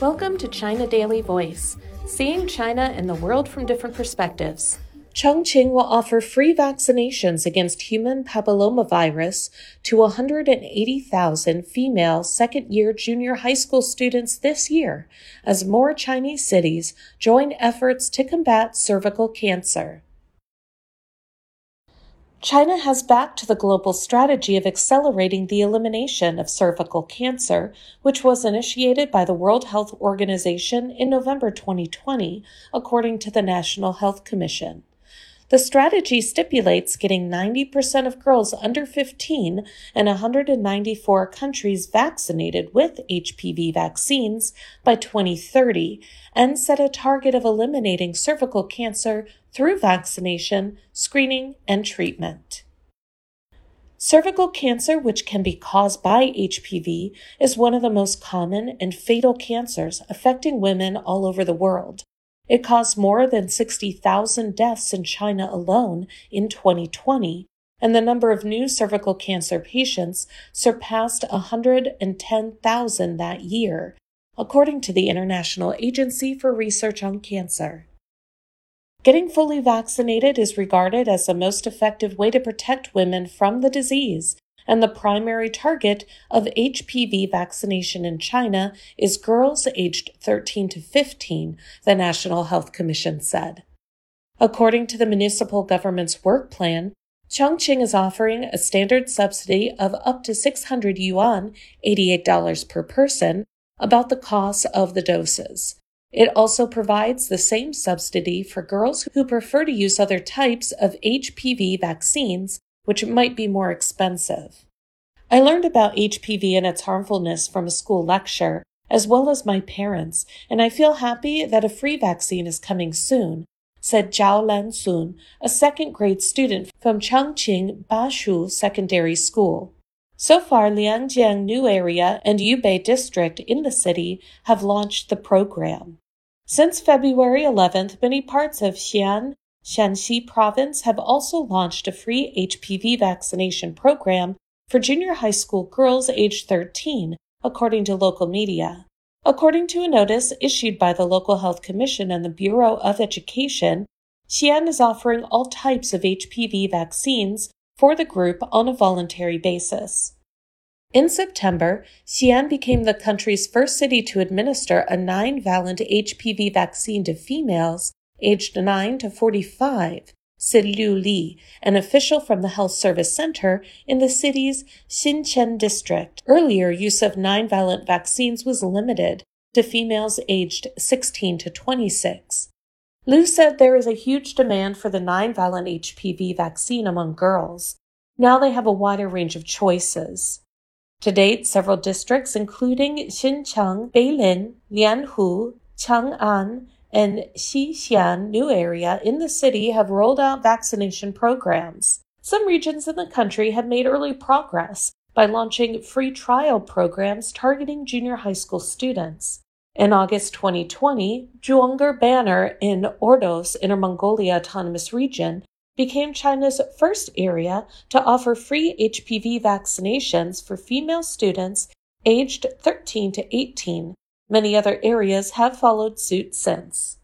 Welcome to China Daily Voice, seeing China and the world from different perspectives. Chongqing will offer free vaccinations against human papillomavirus to 180,000 female second year junior high school students this year as more Chinese cities join efforts to combat cervical cancer. China has backed the global strategy of accelerating the elimination of cervical cancer, which was initiated by the World Health Organization in November 2020, according to the National Health Commission. The strategy stipulates getting 90% of girls under 15 in 194 countries vaccinated with HPV vaccines by 2030 and set a target of eliminating cervical cancer through vaccination, screening, and treatment. Cervical cancer, which can be caused by HPV, is one of the most common and fatal cancers affecting women all over the world. It caused more than 60,000 deaths in China alone in 2020, and the number of new cervical cancer patients surpassed 110,000 that year, according to the International Agency for Research on Cancer. Getting fully vaccinated is regarded as the most effective way to protect women from the disease and the primary target of HPV vaccination in China is girls aged 13 to 15, the National Health Commission said. According to the municipal government's work plan, Chongqing is offering a standard subsidy of up to 600 yuan, $88 per person, about the cost of the doses. It also provides the same subsidy for girls who prefer to use other types of HPV vaccines which might be more expensive. I learned about HPV and its harmfulness from a school lecture, as well as my parents, and I feel happy that a free vaccine is coming soon, said Zhao Lansun, a second grade student from Chongqing Bashu Secondary School. So far, Liangjiang New Area and Yubei District in the city have launched the program. Since February 11th, many parts of Xi'an, Shaanxi province have also launched a free HPV vaccination program for junior high school girls aged 13, according to local media. According to a notice issued by the local health commission and the Bureau of Education, Xi'an is offering all types of HPV vaccines for the group on a voluntary basis. In September, Xi'an became the country's first city to administer a nine valent HPV vaccine to females aged 9 to 45, said Liu Li, an official from the Health Service Center in the city's Xincheng district. Earlier, use of nine valent vaccines was limited to females aged 16 to 26. Liu said there is a huge demand for the nine valent HPV vaccine among girls. Now they have a wider range of choices. To date, several districts, including Xincheng, Beilin, Lianhu, Chang'an, and Xixian new area in the city have rolled out vaccination programs. Some regions in the country have made early progress by launching free trial programs targeting junior high school students. In August 2020, Zhuangger Banner in Ordos, Inner Mongolia Autonomous Region, became China's first area to offer free HPV vaccinations for female students aged 13 to 18 Many other areas have followed suit since.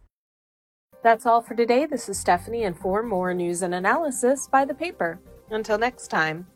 That's all for today. This is Stephanie, and for more news and analysis, buy the paper. Until next time.